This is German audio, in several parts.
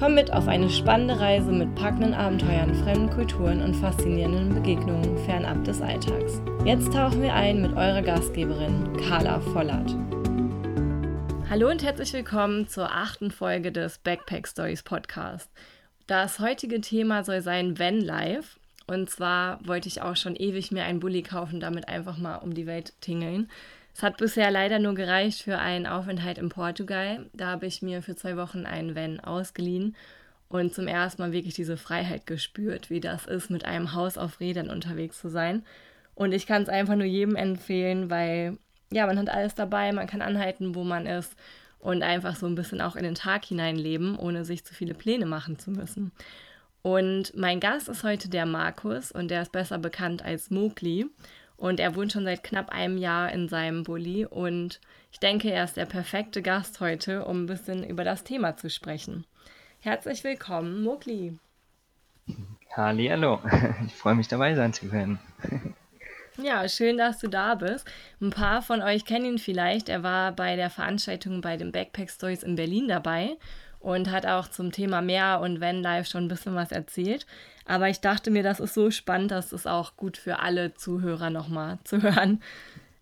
Komm mit auf eine spannende Reise mit packenden Abenteuern, fremden Kulturen und faszinierenden Begegnungen fernab des Alltags. Jetzt tauchen wir ein mit eurer Gastgeberin Carla Vollert. Hallo und herzlich willkommen zur achten Folge des Backpack Stories Podcast. Das heutige Thema soll sein Van Life. Und zwar wollte ich auch schon ewig mir einen Bulli kaufen, damit einfach mal um die Welt tingeln. Es hat bisher leider nur gereicht für einen Aufenthalt in Portugal. Da habe ich mir für zwei Wochen einen Van ausgeliehen und zum ersten Mal wirklich diese Freiheit gespürt, wie das ist, mit einem Haus auf Rädern unterwegs zu sein. Und ich kann es einfach nur jedem empfehlen, weil ja, man hat alles dabei, man kann anhalten, wo man ist und einfach so ein bisschen auch in den Tag hineinleben, ohne sich zu viele Pläne machen zu müssen. Und mein Gast ist heute der Markus und der ist besser bekannt als Mowgli. Und er wohnt schon seit knapp einem Jahr in seinem Bulli. Und ich denke, er ist der perfekte Gast heute, um ein bisschen über das Thema zu sprechen. Herzlich willkommen, Mowgli. Hallo, ich freue mich dabei sein zu können. Ja, schön, dass du da bist. Ein paar von euch kennen ihn vielleicht. Er war bei der Veranstaltung bei den Backpack Stories in Berlin dabei und hat auch zum Thema Meer und Vanlife schon ein bisschen was erzählt. Aber ich dachte mir, das ist so spannend, dass es auch gut für alle Zuhörer nochmal zu hören.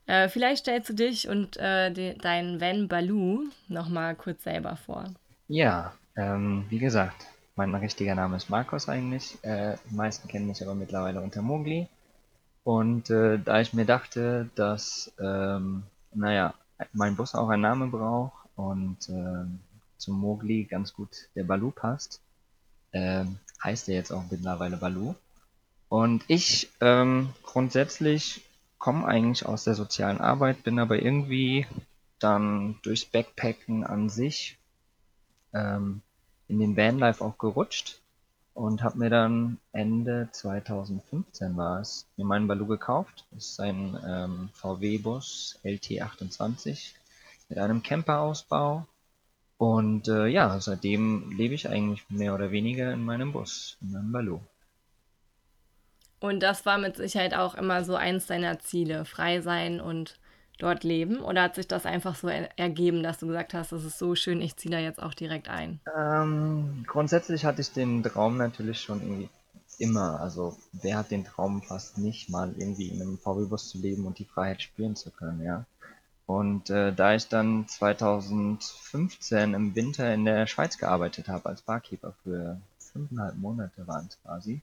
Äh, vielleicht stellst du dich und äh, de, deinen Van Baloo nochmal kurz selber vor. Ja, ähm, wie gesagt, mein richtiger Name ist Markus eigentlich. Äh, die meisten kennen mich aber mittlerweile unter Mogli. Und äh, da ich mir dachte, dass, ähm, naja, mein Bus auch einen Namen braucht und äh, zum Mogli ganz gut der Balu passt, ähm, heißt er jetzt auch mittlerweile Balu. Und ich ähm, grundsätzlich komme eigentlich aus der sozialen Arbeit, bin aber irgendwie dann durchs Backpacken an sich ähm, in den Vanlife auch gerutscht und habe mir dann Ende 2015 war es mir meinen Balu gekauft. Das ist ein ähm, VW-Bus LT28 mit einem Camperausbau und äh, ja, seitdem lebe ich eigentlich mehr oder weniger in meinem Bus, in meinem Baloo. Und das war mit Sicherheit auch immer so eins deiner Ziele, frei sein und dort leben? Oder hat sich das einfach so ergeben, dass du gesagt hast, das ist so schön, ich ziehe da jetzt auch direkt ein? Ähm, grundsätzlich hatte ich den Traum natürlich schon irgendwie immer. Also wer hat den Traum fast nicht, mal irgendwie in einem VW-Bus zu leben und die Freiheit spüren zu können, ja. Und äh, da ich dann 2015 im Winter in der Schweiz gearbeitet habe als Barkeeper für fünfeinhalb Monate waren es quasi,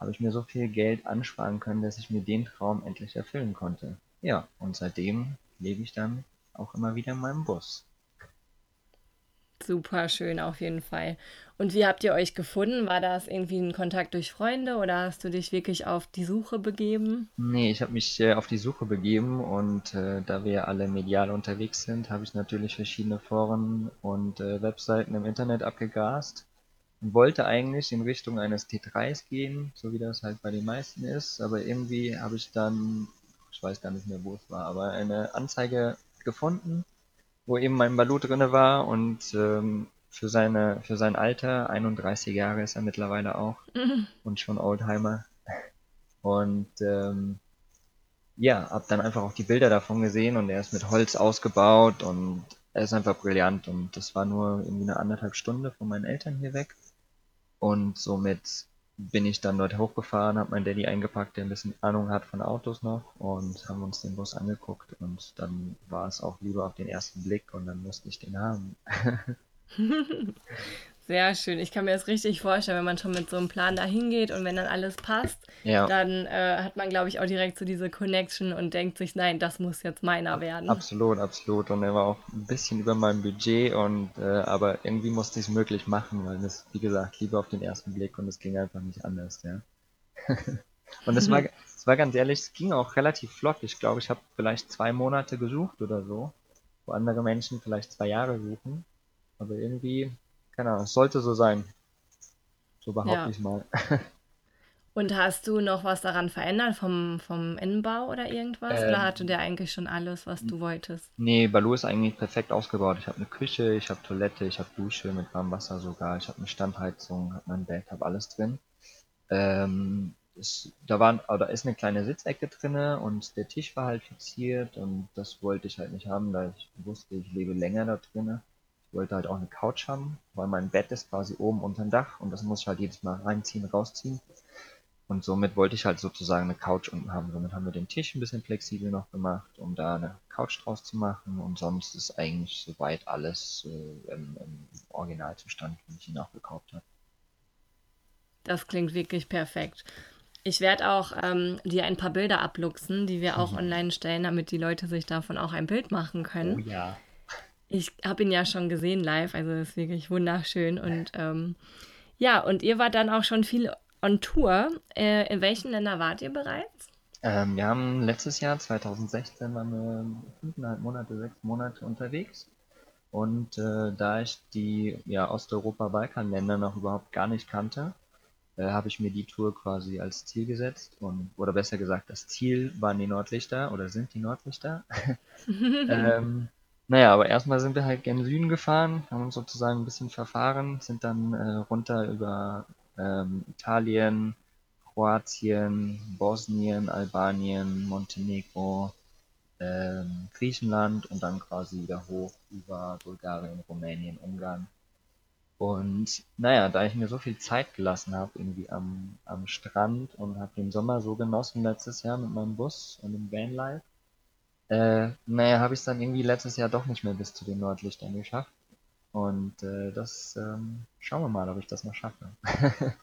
habe ich mir so viel Geld ansparen können, dass ich mir den Traum endlich erfüllen konnte. Ja, und seitdem lebe ich dann auch immer wieder in meinem Bus. Super schön auf jeden Fall. Und wie habt ihr euch gefunden? War das irgendwie ein Kontakt durch Freunde oder hast du dich wirklich auf die Suche begeben? Nee, ich habe mich äh, auf die Suche begeben und äh, da wir alle medial unterwegs sind, habe ich natürlich verschiedene Foren und äh, Webseiten im Internet abgegrast und wollte eigentlich in Richtung eines T3s gehen, so wie das halt bei den meisten ist, aber irgendwie habe ich dann, ich weiß gar nicht mehr, wo es war, aber eine Anzeige gefunden wo eben mein Balu drinne war und ähm, für seine für sein Alter 31 Jahre ist er mittlerweile auch mhm. und schon Oldtimer und ähm, ja hab dann einfach auch die Bilder davon gesehen und er ist mit Holz ausgebaut und er ist einfach brillant und das war nur irgendwie eine anderthalb Stunde von meinen Eltern hier weg und somit bin ich dann dort hochgefahren, habe meinen Daddy eingepackt, der ein bisschen Ahnung hat von Autos noch und haben uns den Bus angeguckt und dann war es auch lieber auf den ersten Blick und dann musste ich den haben. Sehr schön. Ich kann mir das richtig vorstellen, wenn man schon mit so einem Plan da hingeht und wenn dann alles passt, ja. dann äh, hat man, glaube ich, auch direkt so diese Connection und denkt sich, nein, das muss jetzt meiner werden. Absolut, absolut. Und er war auch ein bisschen über meinem Budget und äh, aber irgendwie musste ich es möglich machen, weil das, wie gesagt, lieber auf den ersten Blick und es ging einfach nicht anders, ja. und es war, es war ganz ehrlich, es ging auch relativ flott. Ich glaube, ich habe vielleicht zwei Monate gesucht oder so, wo andere Menschen vielleicht zwei Jahre suchen. Aber irgendwie keine Ahnung, es sollte so sein. So behaupte ja. ich mal. Und hast du noch was daran verändert vom, vom Innenbau oder irgendwas? Oder hatte Ähm, der eigentlich schon alles, was du wolltest? nee, Baloo ist eigentlich perfekt ausgebaut. Ich habe eine Küche, ich habe Toilette, ich habe Dusche mit warmem Wasser sogar, ich habe eine Standheizung, habe mein Bett, habe alles drin. Ähm, es, da waren, aber da ist eine kleine Sitzecke drinne und der Tisch war halt fixiert und das wollte ich halt nicht haben, da ich wusste, ich lebe länger da drinne. Ich wollte halt auch eine Couch haben, weil mein Bett ist quasi oben unter dem Dach und das muss ich halt jedes Mal reinziehen, rausziehen. Und somit wollte ich halt sozusagen eine Couch unten haben. Somit haben wir den Tisch ein bisschen flexibel noch gemacht, um da eine Couch draus zu machen. Und sonst ist eigentlich soweit alles äh, im, im Originalzustand, wie ich ihn auch gekauft habe. Das klingt wirklich perfekt. Ich werde auch ähm, dir ein paar Bilder abluchsen, die wir auch online stellen, damit die Leute sich davon auch ein Bild machen Oh können. ja. Ich habe ihn ja schon gesehen live, also das ist wirklich wunderschön. Und ähm, ja, und ihr wart dann auch schon viel on Tour. Äh, in welchen Ländern wart ihr bereits? Ähm, wir haben letztes Jahr, 2016, waren wir fünfeinhalb Monate, sechs Monate unterwegs. Und äh, da ich die ja, Osteuropa-Balkan-Länder noch überhaupt gar nicht kannte, äh, habe ich mir die Tour quasi als Ziel gesetzt. Und, oder besser gesagt, das Ziel waren die Nordlichter oder sind die Nordlichter. Ähm, naja, aber erstmal sind wir halt gen Süden gefahren, haben uns sozusagen ein bisschen verfahren, sind dann äh, runter über ähm, Italien, Kroatien, Bosnien, Albanien, Montenegro, ähm, Griechenland und dann quasi wieder hoch über Bulgarien, Rumänien, Ungarn. Und naja, da ich mir so viel Zeit gelassen habe, irgendwie am, am Strand und habe den Sommer so genossen letztes Jahr mit meinem Bus und dem Vanlife, äh, naja, habe ich es dann irgendwie letztes Jahr doch nicht mehr bis zu den Nordlichtern geschafft. Und äh, das ähm, schauen wir mal, ob ich das noch schaffe.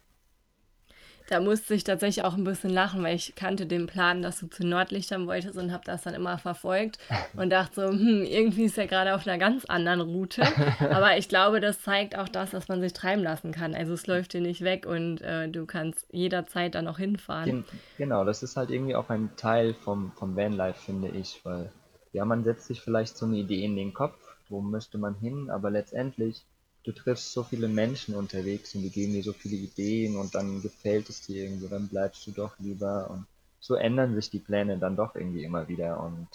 Da musste ich tatsächlich auch ein bisschen lachen, weil ich kannte den Plan, dass du zu Nordlichtern wolltest und habe das dann immer verfolgt und dachte so, hm, irgendwie ist er gerade auf einer ganz anderen Route. Aber ich glaube, das zeigt auch das, dass man sich treiben lassen kann. Also es läuft dir nicht weg und äh, du kannst jederzeit dann auch hinfahren. Gen genau, das ist halt irgendwie auch ein Teil vom, vom Vanlife, finde ich, weil ja, man setzt sich vielleicht so eine Idee in den Kopf, wo müsste man hin, aber letztendlich, du triffst so viele Menschen unterwegs und die geben dir so viele Ideen und dann gefällt es dir irgendwo, dann bleibst du doch lieber und so ändern sich die Pläne dann doch irgendwie immer wieder und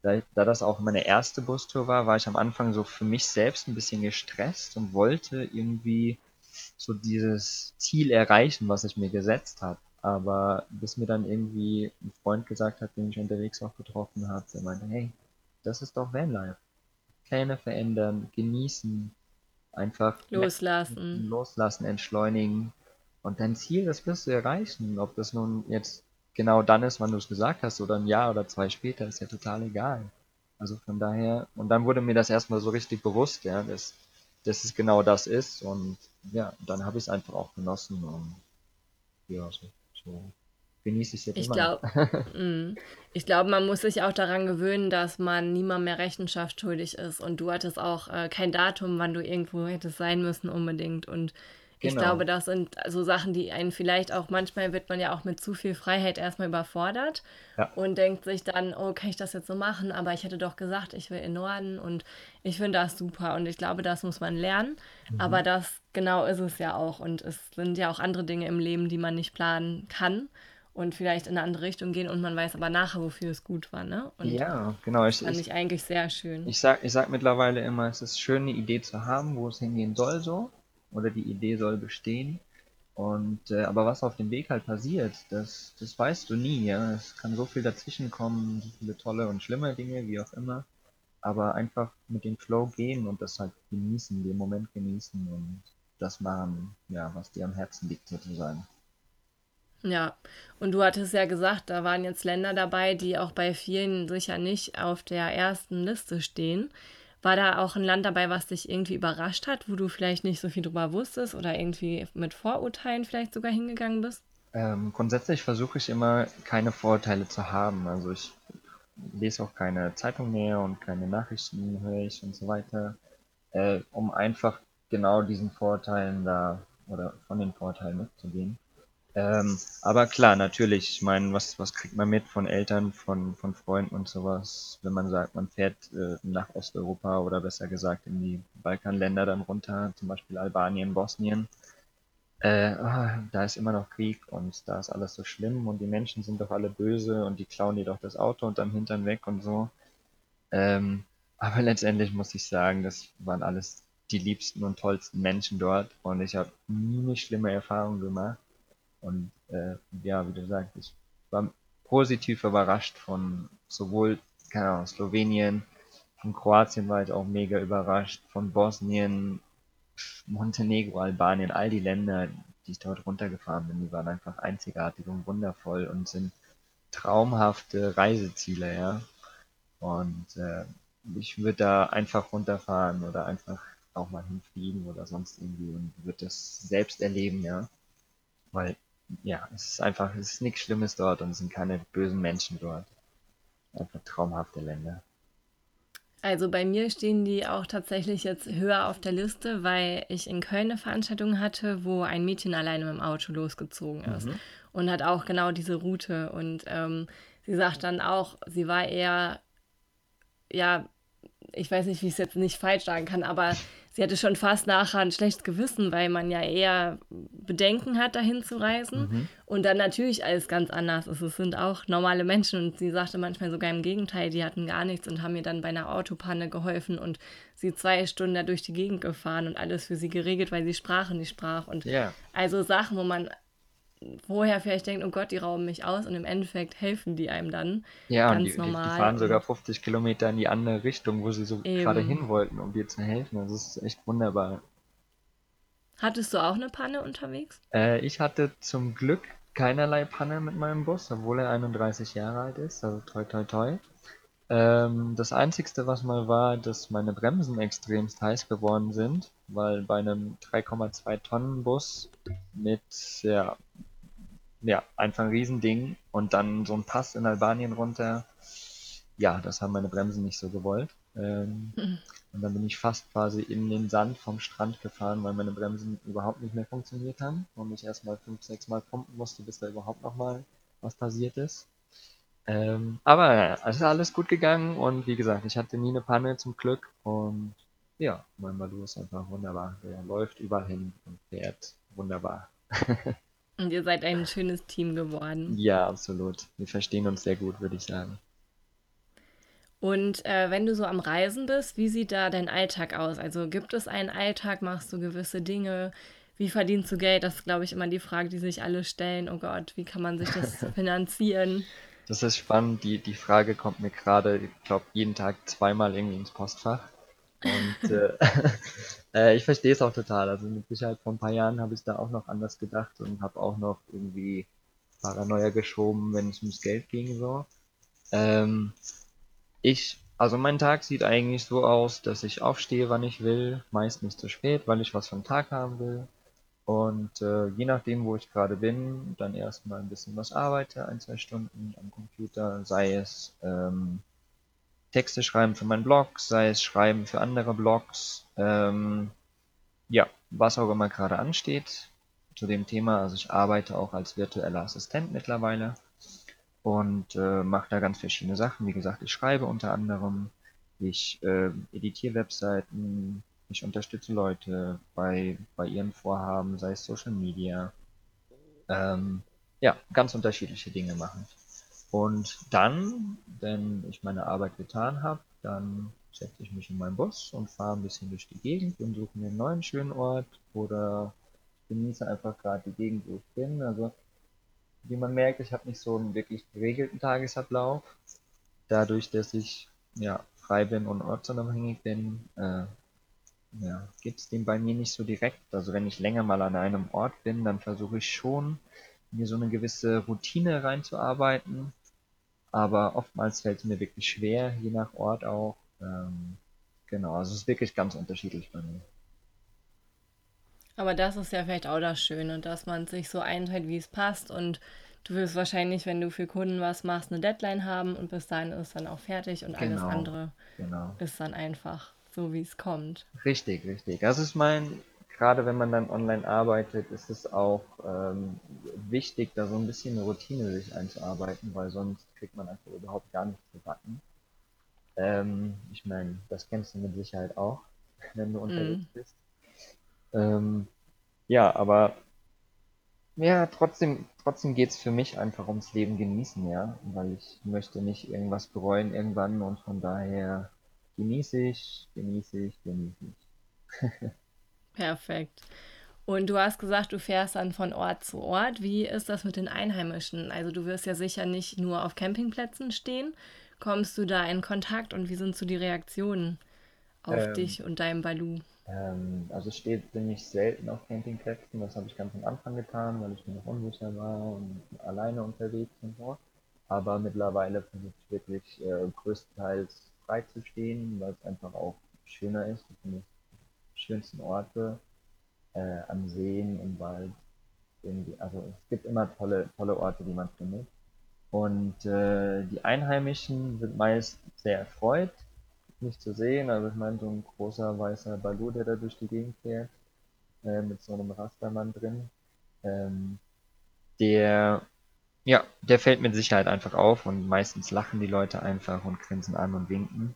da, da das auch meine erste Bustour war, war ich am Anfang so für mich selbst ein bisschen gestresst und wollte irgendwie so dieses Ziel erreichen, was ich mir gesetzt habe. Aber bis mir dann irgendwie ein Freund gesagt hat, den ich unterwegs auch getroffen habe, der meinte, hey, das ist doch Vanlife. Pläne verändern, genießen, einfach Loslassen. loslassen, entschleunigen. Und dein Ziel, das wirst du erreichen. Ob das nun jetzt genau dann ist, wann du es gesagt hast, oder ein Jahr oder zwei später, ist ja total egal. Also von daher, und dann wurde mir das erstmal so richtig bewusst, ja, dass, dass es genau das ist. Und ja, dann habe ich es einfach auch genossen und ja, so, so genieße ich jetzt Ich immer noch. glaube, ich glaube, man muss sich auch daran gewöhnen, dass man niemand mehr Rechenschaft schuldig ist. Und du hattest auch äh, kein Datum, wann du irgendwo hättest sein müssen unbedingt. Und ich glaube, Genau. das sind so Sachen, die einen vielleicht auch, manchmal wird man ja auch mit zu viel Freiheit erstmal überfordert Ja. und denkt sich dann, oh, kann ich das jetzt so machen? Aber ich hätte doch gesagt, ich will in den Norden und ich finde das super. Und ich glaube, das muss man lernen. Aber Mhm. das genau ist es ja auch. Und es sind ja auch andere Dinge im Leben, die man nicht planen kann und vielleicht in eine andere Richtung gehen und man weiß aber nachher, wofür es gut war, ne? Und Ja, genau. Ich, fand ich, ich eigentlich sehr schön. ich sag, ich sag mittlerweile immer, es ist schön, eine Idee zu haben, wo es hingehen soll, so. Oder die Idee soll bestehen. Und, äh, aber was auf dem Weg halt passiert, das, das weißt du nie, ja. Es kann so viel dazwischen kommen, so viele tolle und schlimme Dinge, wie auch immer. Aber einfach mit dem Flow gehen und das halt genießen, den Moment genießen und das machen, ja, was dir am Herzen liegt, sozusagen. Ja, und du hattest ja gesagt, da waren jetzt Länder dabei, die auch bei vielen sicher nicht auf der ersten Liste stehen. War da auch ein Land dabei, was dich irgendwie überrascht hat, wo du vielleicht nicht so viel drüber wusstest oder irgendwie mit Vorurteilen vielleicht sogar hingegangen bist? Ähm, grundsätzlich versuche ich immer, keine Vorurteile zu haben. Also ich lese auch keine Zeitung mehr und keine Nachrichten höre ich und so weiter, äh, um einfach genau diesen Vorurteilen da oder von den Vorurteilen wegzugehen. Ähm, aber klar, natürlich, ich meine, was, was kriegt man mit von Eltern, von, von Freunden und sowas, wenn man sagt, man fährt äh, nach Osteuropa oder besser gesagt in die Balkanländer dann runter, zum Beispiel Albanien, Bosnien. äh, ah, da ist immer noch Krieg und da ist alles so schlimm und die Menschen sind doch alle böse und die klauen dir doch das Auto unterm Hintern weg und so. Ähm, aber letztendlich muss ich sagen, das waren alles die liebsten und tollsten Menschen dort und ich habe nie schlimme Erfahrung gemacht. Und äh, ja, wie du sagst, ich war positiv überrascht von sowohl, keine Ahnung, Slowenien, von Kroatien war ich auch mega überrascht, von Bosnien, Montenegro, Albanien, all die Länder, die ich dort runtergefahren bin, die waren einfach einzigartig und wundervoll und sind traumhafte Reiseziele, ja. Und äh, ich würde da einfach runterfahren oder einfach auch mal hinfliegen oder sonst irgendwie und würde das selbst erleben, ja. Weil, ja, es ist einfach, es ist nichts Schlimmes dort und es sind keine bösen Menschen dort. Einfach traumhafte Länder. Also bei mir stehen die auch tatsächlich jetzt höher auf der Liste, weil ich in Köln eine Veranstaltung hatte, wo ein Mädchen alleine mit dem Auto losgezogen ist mhm. und hat auch genau diese Route. Und ähm, sie sagt dann auch, sie war eher, ja, ich weiß nicht, wie ich es jetzt nicht falsch sagen kann, aber sie hatte schon fast nachher ein schlechtes Gewissen, weil man ja eher Bedenken hat, dahin zu reisen. Mhm. Und dann natürlich alles ganz anders ist. Es sind auch normale Menschen und sie sagte manchmal sogar im Gegenteil, die hatten gar nichts und haben mir dann bei einer Autopanne geholfen und sie zwei Stunden da durch die Gegend gefahren und alles für sie geregelt, weil sie Sprache nicht sprach. Und yeah. also Sachen, wo man vorher vielleicht denkt, oh Gott, die rauben mich aus und im Endeffekt helfen die einem dann. Ja, ganz die, normal. Die, fahren sogar 50 Kilometer in die andere Richtung, wo sie so Eben. gerade hin wollten, um dir zu helfen. Das ist echt wunderbar. Hattest du auch eine Panne unterwegs? Äh, ich hatte zum Glück keinerlei Panne mit meinem Bus, obwohl er 31 Jahre alt ist. Also toi toi toi. Ähm, das Einzigste, was mal war, dass meine Bremsen extremst heiß geworden sind, weil bei einem 3,2 Tonnen Bus mit ja, ja, einfach ein Riesending und dann so ein Pass in Albanien runter. Ja, das haben meine Bremsen nicht so gewollt. Ähm, mhm. Und dann bin ich fast quasi in den Sand vom Strand gefahren, weil meine Bremsen überhaupt nicht mehr funktioniert haben und ich erstmal fünf, sechs Mal pumpen musste, bis da überhaupt noch mal was passiert ist. Ähm, aber ja, es ist alles gut gegangen und wie gesagt, ich hatte nie eine Panne zum Glück und ja, mein Balu ist einfach wunderbar. Der läuft überall hin und fährt wunderbar. Und ihr seid ein schönes Team geworden. Ja, absolut. Wir verstehen uns sehr gut, würde ich sagen. Und äh, wenn du so am Reisen bist, wie sieht da dein Alltag aus? Also gibt es einen Alltag, machst du gewisse Dinge? Wie verdienst du Geld? Das ist, glaube ich, immer die Frage, die sich alle stellen. Oh Gott, wie kann man sich das finanzieren? Das ist spannend. Die, die Frage kommt mir gerade, ich glaube, jeden Tag zweimal irgendwie ins Postfach. Und äh, äh, ich verstehe es auch total. Also mit Sicherheit vor ein paar Jahren habe ich da auch noch anders gedacht und habe auch noch irgendwie Paranoia geschoben, wenn es ums Geld ging so. Ähm, ich, also mein Tag sieht eigentlich so aus, dass ich aufstehe, wann ich will, meist nicht zu spät, weil ich was vom Tag haben will. Und äh, je nachdem, wo ich gerade bin, dann erstmal ein bisschen was arbeite, ein, zwei Stunden am Computer, sei es ähm, Texte schreiben für meinen Blog, sei es schreiben für andere Blogs, ähm, ja, was auch immer gerade ansteht zu dem Thema. Also ich arbeite auch als virtueller Assistent mittlerweile und äh, mache da ganz verschiedene Sachen. Wie gesagt, ich schreibe unter anderem, ich äh, editiere Webseiten, ich unterstütze Leute bei, bei ihren Vorhaben, sei es Social Media. Ähm, ja, ganz unterschiedliche Dinge machen. Und dann, wenn ich meine Arbeit getan habe, dann setze ich mich in meinen Bus und fahre ein bisschen durch die Gegend und suche mir einen neuen schönen Ort oder genieße einfach gerade die Gegend, wo ich bin. Also wie man merkt, ich habe nicht so einen wirklich geregelten Tagesablauf. Dadurch, dass ich ja frei bin und ortsunabhängig bin, äh, ja, gibt es den bei mir nicht so direkt. Also wenn ich länger mal an einem Ort bin, dann versuche ich schon, mir so eine gewisse Routine reinzuarbeiten, aber oftmals fällt es mir wirklich schwer, je nach Ort auch. Ähm, genau, also es ist wirklich ganz unterschiedlich bei mir. Aber das ist ja vielleicht auch das Schöne, dass man sich so einteilt, wie es passt und du wirst wahrscheinlich, wenn du für Kunden was machst, eine Deadline haben und bis dahin ist dann auch fertig und genau, alles andere genau. ist dann einfach so, wie es kommt. Richtig, richtig. Das ist mein gerade wenn man dann online arbeitet, ist es auch ähm, wichtig, da so ein bisschen eine Routine sich einzuarbeiten, weil sonst kriegt man einfach überhaupt gar nichts gebacken. Ähm, ich meine, das kennst du mit Sicherheit auch, wenn du unterwegs mm. bist. Ähm, ja, aber Ja, trotzdem, trotzdem geht's für mich einfach ums Leben genießen, ja, weil ich möchte nicht irgendwas bereuen irgendwann und von daher genieße ich, genieße ich, genieße ich. Perfekt. Und du hast gesagt, du fährst dann von Ort zu Ort. Wie ist das mit den Einheimischen? Also du wirst ja sicher nicht nur auf Campingplätzen stehen. Kommst du da in Kontakt und wie sind so die Reaktionen auf Ähm, dich und dein Balu? ähm, also ich stehe ziemlich selten auf Campingplätzen, das habe ich ganz am Anfang getan, weil ich mir noch unsicher war und alleine unterwegs und so. Aber mittlerweile versuche ich wirklich äh, größtenteils frei zu stehen, weil es einfach auch schöner ist. Ich finde die schönsten Orte äh, am Seen, im Wald, irgendwie, also es gibt immer tolle, tolle Orte, die man findet. Und äh, die Einheimischen sind meist sehr erfreut, mich zu sehen. Also ich meine, so ein großer weißer Balu, der da durch die Gegend fährt, äh, mit so einem Rastermann drin, ähm, der, ja, der fällt mit Sicherheit einfach auf und meistens lachen die Leute einfach und grinsen an und winken.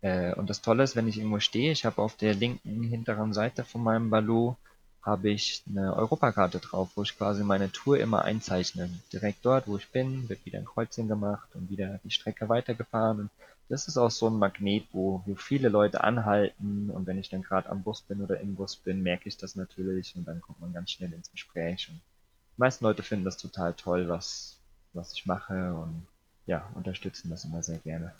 Äh, und das Tolle ist, wenn ich irgendwo stehe, ich habe auf der linken hinteren Seite von meinem Ballo habe ich eine Europakarte drauf, wo ich quasi meine Tour immer einzeichne. Direkt dort, wo ich bin, wird wieder ein Kreuzchen gemacht und wieder die Strecke weitergefahren. Und das ist auch so ein Magnet, wo, wo viele Leute anhalten. Und wenn ich dann gerade am Bus bin oder im Bus bin, merke ich das natürlich und dann kommt man ganz schnell ins Gespräch. Und die meisten Leute finden das total toll, was, was ich mache und ja, unterstützen das immer sehr gerne.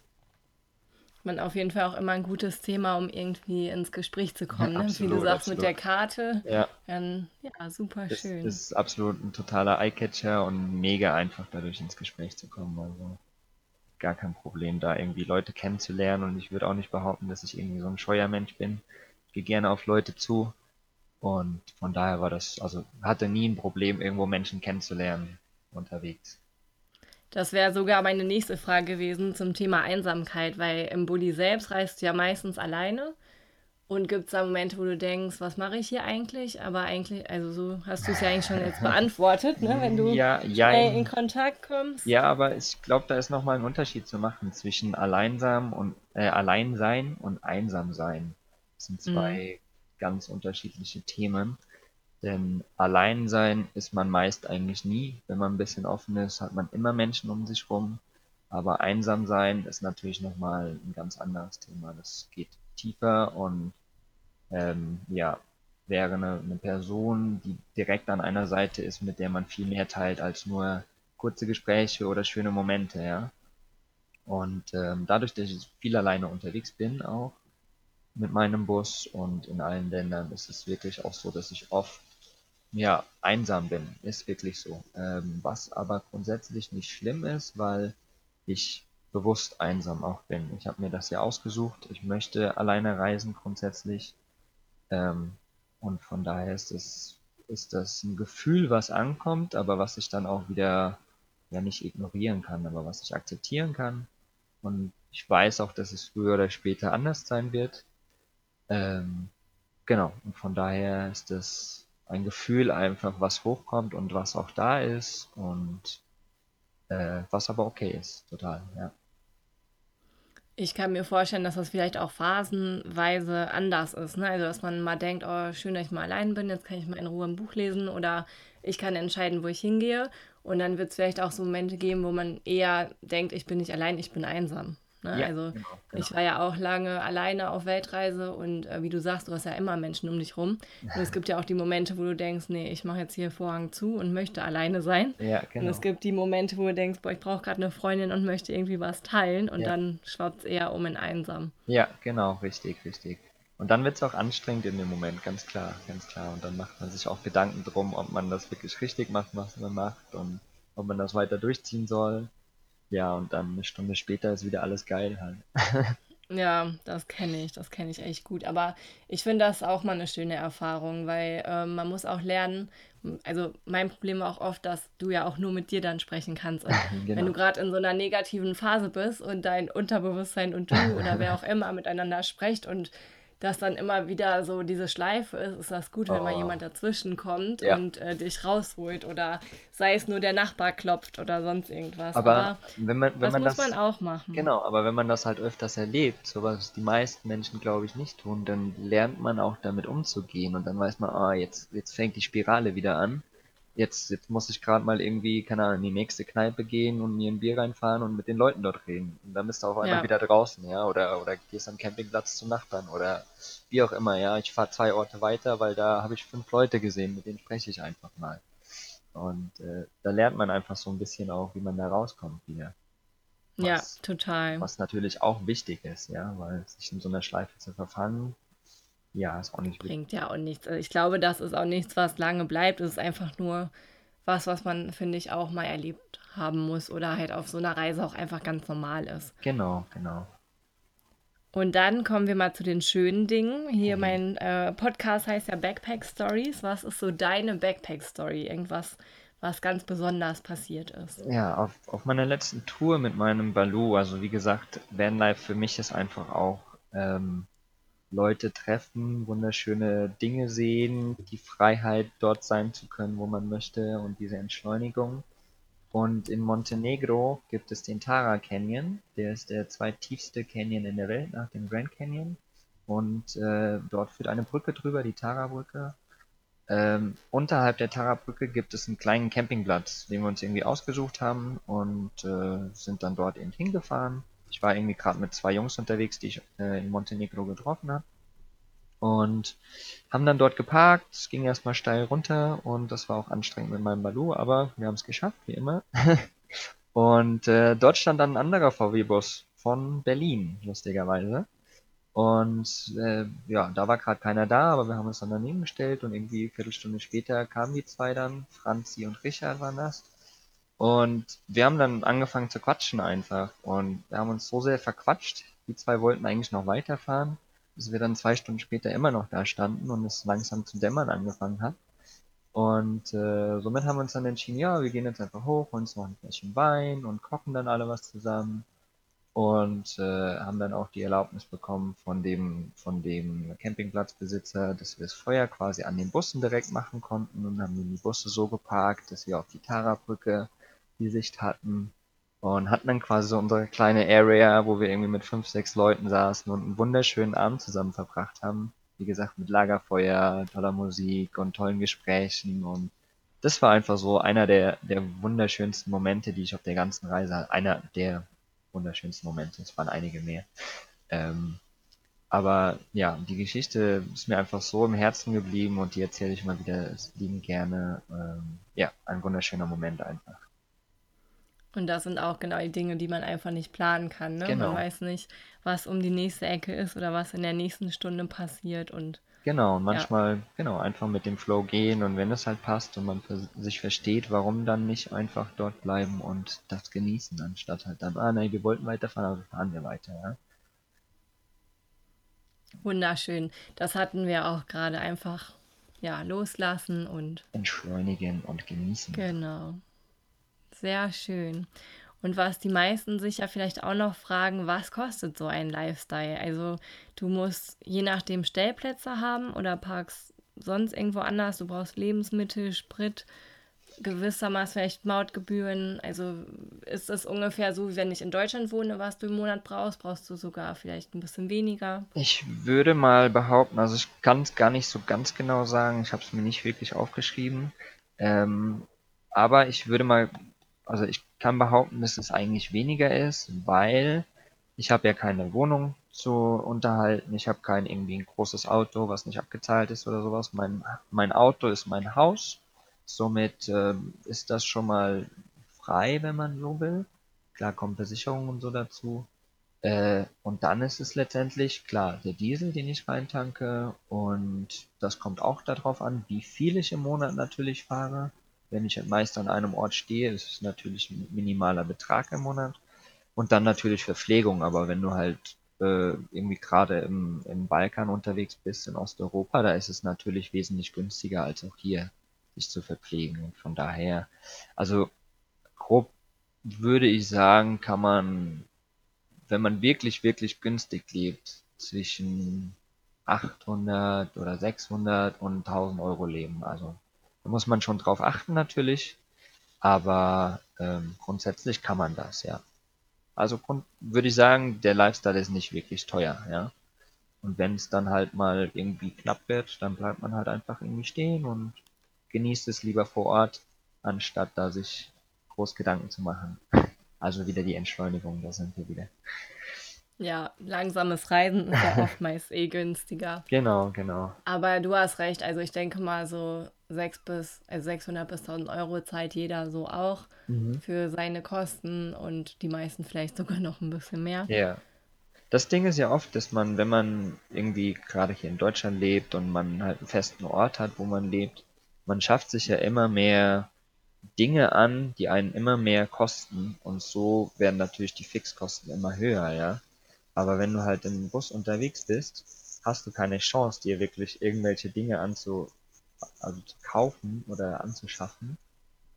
Man auf jeden Fall auch immer ein gutes Thema, um irgendwie ins Gespräch zu kommen. Ne? Wie du Absolut, sagst, mit der absolut. Karte. Ja, Dann, ja, super Das schön. ist absolut ein totaler Eyecatcher und mega einfach dadurch ins Gespräch zu kommen. Also gar kein Problem, da irgendwie Leute kennenzulernen und ich würde auch nicht behaupten, dass ich irgendwie so ein scheuer Mensch bin. Ich gehe gerne auf Leute zu und von daher war das, also hatte nie ein Problem, irgendwo Menschen kennenzulernen unterwegs. Das wäre sogar meine nächste Frage gewesen zum Thema Einsamkeit, weil im Bulli selbst reist du ja meistens alleine und gibt es da Momente, wo du denkst, was mache ich hier eigentlich? Aber eigentlich, also so hast du es ja eigentlich schon jetzt beantwortet, ne? Wenn du Ja, schnell in. Kontakt kommst. Ja, aber ich glaube, da ist nochmal ein Unterschied zu machen zwischen Alleinsam und äh, Alleinsein und Einsamsein. Das sind Mhm. zwei ganz unterschiedliche Themen. Denn allein sein ist man meist eigentlich nie. Wenn man ein bisschen offen ist, hat man immer Menschen um sich rum. Aber einsam sein ist natürlich nochmal ein ganz anderes Thema. Das geht tiefer und ähm, ja, wäre eine, eine Person, die direkt an einer Seite ist, mit der man viel mehr teilt als nur kurze Gespräche oder schöne Momente, ja. Und ähm, dadurch, dass ich viel alleine unterwegs bin, auch mit meinem Bus und in allen Ländern, ist es wirklich auch so, dass ich oft ja, einsam bin, ist wirklich so. Ähm, was aber grundsätzlich nicht schlimm ist, weil ich bewusst einsam auch bin. Ich habe mir das ja ausgesucht. Ich möchte alleine reisen grundsätzlich. Ähm, und von daher ist es, ist das ein Gefühl, was ankommt, aber was ich dann auch wieder ja nicht ignorieren kann, aber was ich akzeptieren kann. Und ich weiß auch, dass es früher oder später anders sein wird. Ähm, Genau, und von daher ist es ein Gefühl einfach, was hochkommt und was auch da ist und äh, was aber okay ist, total, ja. Ich kann mir vorstellen, dass das vielleicht auch phasenweise anders ist. Ne? Also, dass man mal denkt, oh, schön, dass ich mal allein bin, jetzt kann ich mal in Ruhe ein Buch lesen oder ich kann entscheiden, wo ich hingehe. Und dann wird es vielleicht auch so Momente geben, wo man eher denkt, ich bin nicht allein, ich bin einsam. Ne? Ja, Also, genau, genau. ich war ja auch lange alleine auf Weltreise und äh, wie du sagst, du hast ja immer Menschen um dich rum. Und es gibt ja auch die Momente, wo du denkst, nee, ich mache jetzt hier Vorhang zu und möchte alleine sein. Ja, Und es genau. gibt die Momente, wo du denkst, boah, ich brauche gerade eine Freundin und möchte irgendwie was teilen und Ja, dann schwappt es eher um in einsam. ja, genau, richtig, richtig. Und dann wird es auch anstrengend in dem Moment, ganz klar, ganz klar. Und dann macht man sich auch Gedanken drum, ob man das wirklich richtig macht, was man macht und ob man das weiter durchziehen soll. Ja, und dann eine Stunde später ist wieder alles geil halt. Ja, das kenne ich, das kenne ich echt gut. Aber ich finde das auch mal eine schöne Erfahrung, weil ähm, man muss auch lernen, also mein Problem war auch oft, dass du ja auch nur mit dir dann sprechen kannst. Und wenn du Genau. gerade in so einer negativen Phase bist und dein Unterbewusstsein und du oder wer auch immer miteinander sprecht und das dann immer wieder so diese Schleife ist, ist das gut, wenn mal Oh, jemand dazwischen kommt ja. und äh, dich rausholt oder sei es nur der Nachbar klopft oder sonst irgendwas. Aber Aber wenn man, wenn das man muss man das auch machen. Genau, aber wenn man das halt öfters erlebt, so was die meisten Menschen, glaube ich, nicht tun, dann lernt man auch damit umzugehen und dann weiß man, ah, jetzt, jetzt fängt die Spirale wieder an jetzt, jetzt muss ich gerade mal irgendwie, keine Ahnung, in die nächste Kneipe gehen und mir ein Bier reinfahren und mit den Leuten dort reden. Und dann bist du auf einmal Ja. wieder draußen, ja, oder, oder gehst am Campingplatz zum Nachbarn oder wie auch immer, ja. Ich fahre zwei Orte weiter, weil da habe ich fünf Leute gesehen, mit denen spreche ich einfach mal. Und äh, da lernt man einfach so ein bisschen auch, wie man da rauskommt wieder. Ja, Was, total. was natürlich auch wichtig ist, ja, weil sich in so einer Schleife zu verfangen, ja, ist auch nicht. Bringt ja auch nichts. Also ich glaube, das ist auch nichts, was lange bleibt. Es ist einfach nur was, was man, finde ich, auch mal erlebt haben muss oder halt auf so einer Reise auch einfach ganz normal ist. Genau, genau. Und dann kommen wir mal zu den schönen Dingen. Hier Mhm. mein äh, Podcast heißt ja Backpack Stories. Was ist so deine Backpack Story? Irgendwas, was ganz besonders passiert ist? Ja, auf, auf meiner letzten Tour mit meinem Baloo, also wie gesagt, Vanlife für mich ist einfach auch ähm, Leute treffen, wunderschöne Dinge sehen, die Freiheit dort sein zu können, wo man möchte und diese Entschleunigung. Und in Montenegro gibt es den Tara Canyon, der ist der zweitiefste Canyon in der Welt nach dem Grand Canyon. Und äh, dort führt eine Brücke drüber, die Tara-Brücke. Ähm, unterhalb der Tara-Brücke gibt es einen kleinen Campingplatz, den wir uns irgendwie ausgesucht haben und äh, sind dann dort eben hingefahren. Ich war irgendwie gerade mit zwei Jungs unterwegs, die ich äh, in Montenegro getroffen habe. Und haben dann dort geparkt, es ging erstmal steil runter und das war auch anstrengend mit meinem Baloo, aber wir haben es geschafft, wie immer. und äh, dort stand dann ein anderer VW-Bus von Berlin, lustigerweise. Und äh, ja, da war gerade keiner da, aber wir haben uns dann daneben gestellt und irgendwie eine Viertelstunde später kamen die zwei dann, Franzi und Richard waren das. Und wir haben dann angefangen zu quatschen einfach und wir haben uns so sehr verquatscht. Die zwei wollten eigentlich noch weiterfahren, bis wir dann zwei Stunden später immer noch da standen und es langsam zu dämmern angefangen hat. Und äh, somit haben wir uns dann entschieden, ja, wir gehen jetzt einfach hoch, holen uns noch ein Fläschchen Wein und kochen dann alle was zusammen und äh, haben dann auch die Erlaubnis bekommen von dem von dem Campingplatzbesitzer, dass wir das Feuer quasi an den Bussen direkt machen konnten und haben die Busse so geparkt, dass wir auf die Tara-Brücke die Sicht hatten und hatten dann quasi so unsere kleine Area, wo wir irgendwie mit fünf, sechs Leuten saßen und einen wunderschönen Abend zusammen verbracht haben. Wie gesagt, mit Lagerfeuer, toller Musik und tollen Gesprächen und das war einfach so einer der, der wunderschönsten Momente, die ich auf der ganzen Reise hatte. Einer der wunderschönsten Momente. Es waren einige mehr. Ähm, aber ja, die Geschichte ist mir einfach so im Herzen geblieben und die erzähle ich mal wieder lieben gerne. Ähm, ja, ein wunderschöner Moment einfach. Und das sind auch genau die Dinge, die man einfach nicht planen kann. Ne? Genau. Man weiß nicht, was um die nächste Ecke ist oder was in der nächsten Stunde passiert. Und Genau, und manchmal, genau, einfach mit dem Flow gehen und wenn es halt passt und man sich versteht, warum dann nicht einfach dort bleiben und das genießen, anstatt halt dann, ah nein, wir wollten weiterfahren, aber fahren wir weiter, ja. wunderschön. Das hatten wir auch gerade einfach ja, loslassen und Entschleunigen und genießen. genau. Sehr schön. Und was die meisten sich ja vielleicht auch noch fragen, was kostet so ein Lifestyle? Also du musst je nachdem Stellplätze haben oder parkst sonst irgendwo anders. Du brauchst Lebensmittel, Sprit, gewissermaßen vielleicht Mautgebühren. Also ist es ungefähr so, wie wenn ich in Deutschland wohne, was du im Monat brauchst, brauchst du sogar vielleicht ein bisschen weniger. Ich würde mal behaupten, also ich kann es gar nicht so ganz genau sagen, ich habe es mir nicht wirklich aufgeschrieben, ähm, aber ich würde mal, also ich kann behaupten, dass es eigentlich weniger ist, weil ich habe ja keine Wohnung zu unterhalten, ich habe kein irgendwie ein großes Auto, was nicht abgezahlt ist oder sowas. Mein, mein Auto ist mein Haus, somit ähm, ist das schon mal frei, wenn man so will. Klar kommt Versicherung und so dazu. Äh, und dann ist es letztendlich, klar, der Diesel, den ich reintanke und das kommt auch darauf an, wie viel ich im Monat natürlich fahre. Wenn ich meist an einem Ort stehe, ist es natürlich ein minimaler Betrag im Monat. Und dann natürlich Verpflegung, aber wenn du halt äh, irgendwie gerade im, im Balkan unterwegs bist, in Osteuropa, da ist es natürlich wesentlich günstiger als auch hier, sich zu verpflegen. Und von daher, also grob würde ich sagen, kann man wenn man wirklich, wirklich günstig lebt, zwischen 800 oder 600 und 1000 Euro leben. Also da muss man schon drauf achten natürlich, aber ähm, grundsätzlich kann man das, ja. Also grund würde ich sagen, der Lifestyle ist nicht wirklich teuer, ja. Und wenn es dann halt mal irgendwie knapp wird, dann bleibt man halt einfach irgendwie stehen und genießt es lieber vor Ort, anstatt da sich groß Gedanken zu machen. Also wieder die Entschleunigung, da sind wir wieder. Ja, langsames Reisen ist ja oftmals eh günstiger. Genau, genau. Aber du hast recht, also ich denke mal so 6 bis, also 600 bis 1000 Euro zahlt jeder so auch Mhm. für seine Kosten und die meisten vielleicht sogar noch ein bisschen mehr. Ja. Das Ding ist ja oft, dass man, wenn man irgendwie gerade hier in Deutschland lebt und man halt einen festen Ort hat, wo man lebt, man schafft sich ja immer mehr Dinge an, die einen immer mehr kosten und so werden natürlich die Fixkosten immer höher, ja. Aber wenn du halt im Bus unterwegs bist, hast du keine Chance, dir wirklich irgendwelche Dinge anzu, also zu kaufen oder anzuschaffen,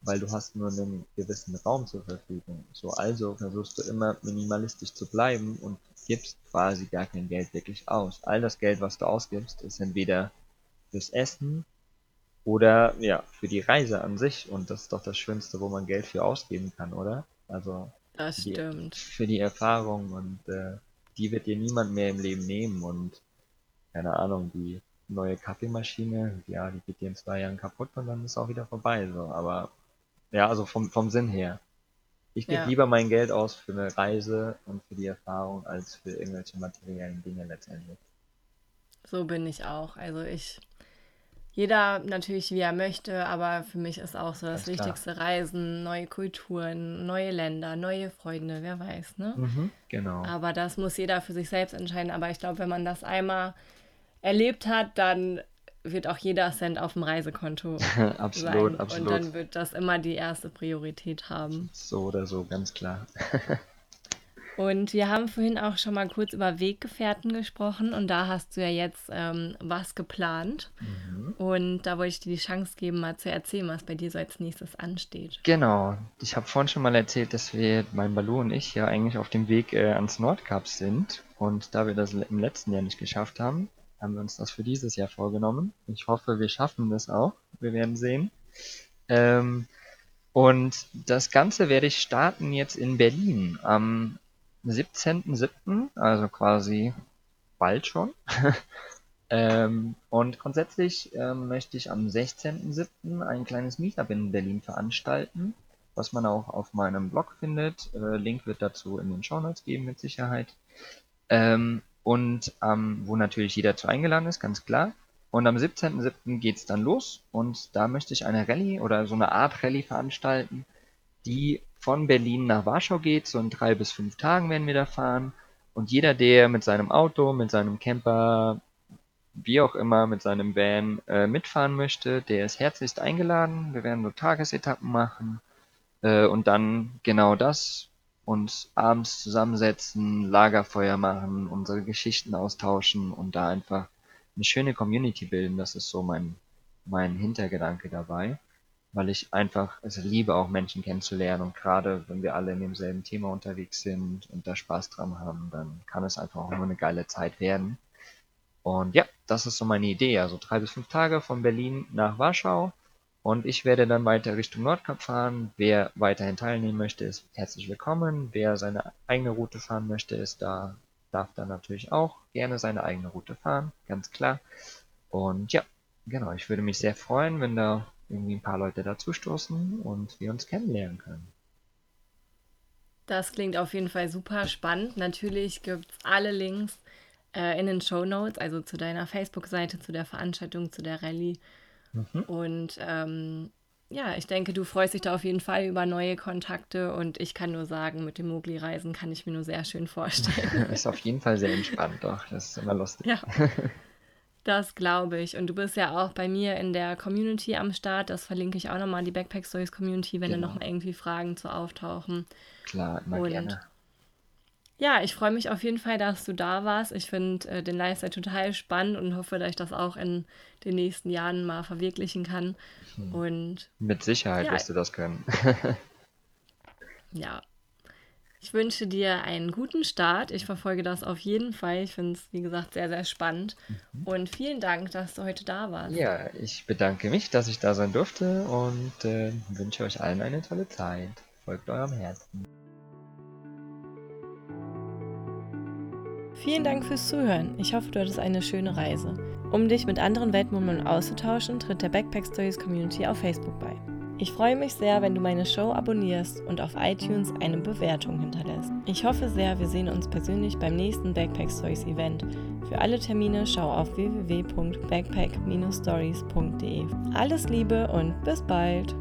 weil du hast nur einen gewissen Raum zur Verfügung. So, also versuchst du immer minimalistisch zu bleiben und gibst quasi gar kein Geld wirklich aus. All das Geld, was du ausgibst, ist entweder fürs Essen oder ja, für die Reise an sich. Und das ist doch das Schönste, wo man Geld für ausgeben kann, oder? Also Das für die, stimmt. für die Erfahrung und äh, die wird dir niemand mehr im Leben nehmen. Und keine Ahnung, die neue Kaffeemaschine, ja, die geht dir in zwei Jahren kaputt und dann ist auch wieder vorbei. So. Aber ja, also vom, vom Sinn her. Ich gebe Ja. lieber mein Geld aus für eine Reise und für die Erfahrung als für irgendwelche materiellen Dinge letztendlich. So bin ich auch. Also ich, jeder natürlich wie er möchte, aber für mich ist auch so das Ganz klar. wichtigste Reisen, neue Kulturen, neue Länder, neue Freunde, wer weiß, ne? Mhm, genau. Aber das muss jeder für sich selbst entscheiden. Aber ich glaube, wenn man das einmal erlebt hat, dann wird auch jeder Cent auf dem Reisekonto Absolut, sein. Und absolut. dann wird das immer die erste Priorität haben. So oder so, ganz klar. Und wir haben vorhin auch schon mal kurz über Weggefährten gesprochen und da hast du ja jetzt ähm, was geplant. Mhm. Und da wollte ich dir die Chance geben, mal zu erzählen, was bei dir so als nächstes ansteht. Genau. Ich habe vorhin schon mal erzählt, dass wir, mein Balu und ich, ja eigentlich auf dem Weg äh, ans Nordkap sind. Und da wir das im letzten Jahr nicht geschafft haben, haben wir uns das für dieses Jahr vorgenommen. Ich hoffe, wir schaffen das auch. Wir werden sehen. Ähm, und das Ganze werde ich starten jetzt in Berlin am 17.07., also quasi bald schon. Ähm, und grundsätzlich ähm, möchte ich am 16.07. ein kleines Meetup in Berlin veranstalten, was man auch auf meinem Blog findet. Äh, Link wird dazu in den Shownotes geben mit Sicherheit. Ähm, und ähm, wo natürlich jeder zu eingeladen ist, ganz klar. Und am 17.07. geht's dann los und da möchte ich eine Rallye oder so eine Art Rallye veranstalten, die von Berlin nach Warschau geht. So in drei bis fünf Tagen werden wir da fahren. Und jeder, der mit seinem Auto, mit seinem Camper, wie auch immer, mit seinem Van äh, mitfahren möchte, der ist herzlichst eingeladen. Wir werden so Tagesetappen machen äh, und dann genau das uns abends zusammensetzen, Lagerfeuer machen, unsere Geschichten austauschen und da einfach eine schöne Community bilden. Das ist so mein, mein Hintergedanke dabei, weil ich einfach es liebe, auch Menschen kennenzulernen und gerade wenn wir alle in demselben Thema unterwegs sind und da Spaß dran haben, dann kann es einfach auch nur eine geile Zeit werden. Und ja, das ist so meine Idee. Also drei bis fünf Tage von Berlin nach Warschau. Und ich werde dann weiter Richtung Nordkap fahren. Wer weiterhin teilnehmen möchte, ist herzlich willkommen. Wer seine eigene Route fahren möchte, ist da, darf dann natürlich auch gerne seine eigene Route fahren. Ganz klar. Und ja, genau. Ich würde mich sehr freuen, wenn da irgendwie ein paar Leute dazustoßen und wir uns kennenlernen können. Das klingt auf jeden Fall super spannend. Natürlich gibt es alle Links äh, in den Show Notes, also zu deiner Facebook-Seite, zu der Veranstaltung, zu der Rallye. Mhm. Und ähm, ja, ich denke, du freust dich da auf jeden Fall über neue Kontakte und ich kann nur sagen, mit dem Mogli-Reisen kann ich mir nur sehr schön vorstellen. Ist auf jeden Fall sehr entspannt, doch. Das ist immer lustig. ja, das glaube ich. Und du bist ja auch bei mir in der Community am Start. Das verlinke ich auch nochmal, die Backpack Stories Community, wenn da Genau. noch mal irgendwie Fragen zu auftauchen. Klar, immer Und gerne. Ja, ich freue mich auf jeden Fall, dass du da warst. Ich finde äh, den Lifestyle total spannend und hoffe, dass ich das auch in den nächsten Jahren mal verwirklichen kann. Hm. Und Mit Sicherheit Ja. wirst du das können. ja, ich wünsche dir einen guten Start. Ich verfolge das auf jeden Fall. Ich finde es, wie gesagt, sehr, sehr spannend. Und vielen Dank, dass du heute da warst. Ja, ich bedanke mich, dass ich da sein durfte und äh, wünsche euch allen eine tolle Zeit. Folgt eurem Herzen. Vielen Dank fürs Zuhören. Ich hoffe, du hattest eine schöne Reise. Um dich mit anderen Weltmummeln auszutauschen, tritt der Backpack Stories Community auf Facebook bei. Ich freue mich sehr, wenn du meine Show abonnierst und auf iTunes eine Bewertung hinterlässt. Ich hoffe sehr, wir sehen uns persönlich beim nächsten Backpack Stories Event. Für alle Termine schau auf www.backpack-stories.de. Alles Liebe und bis bald!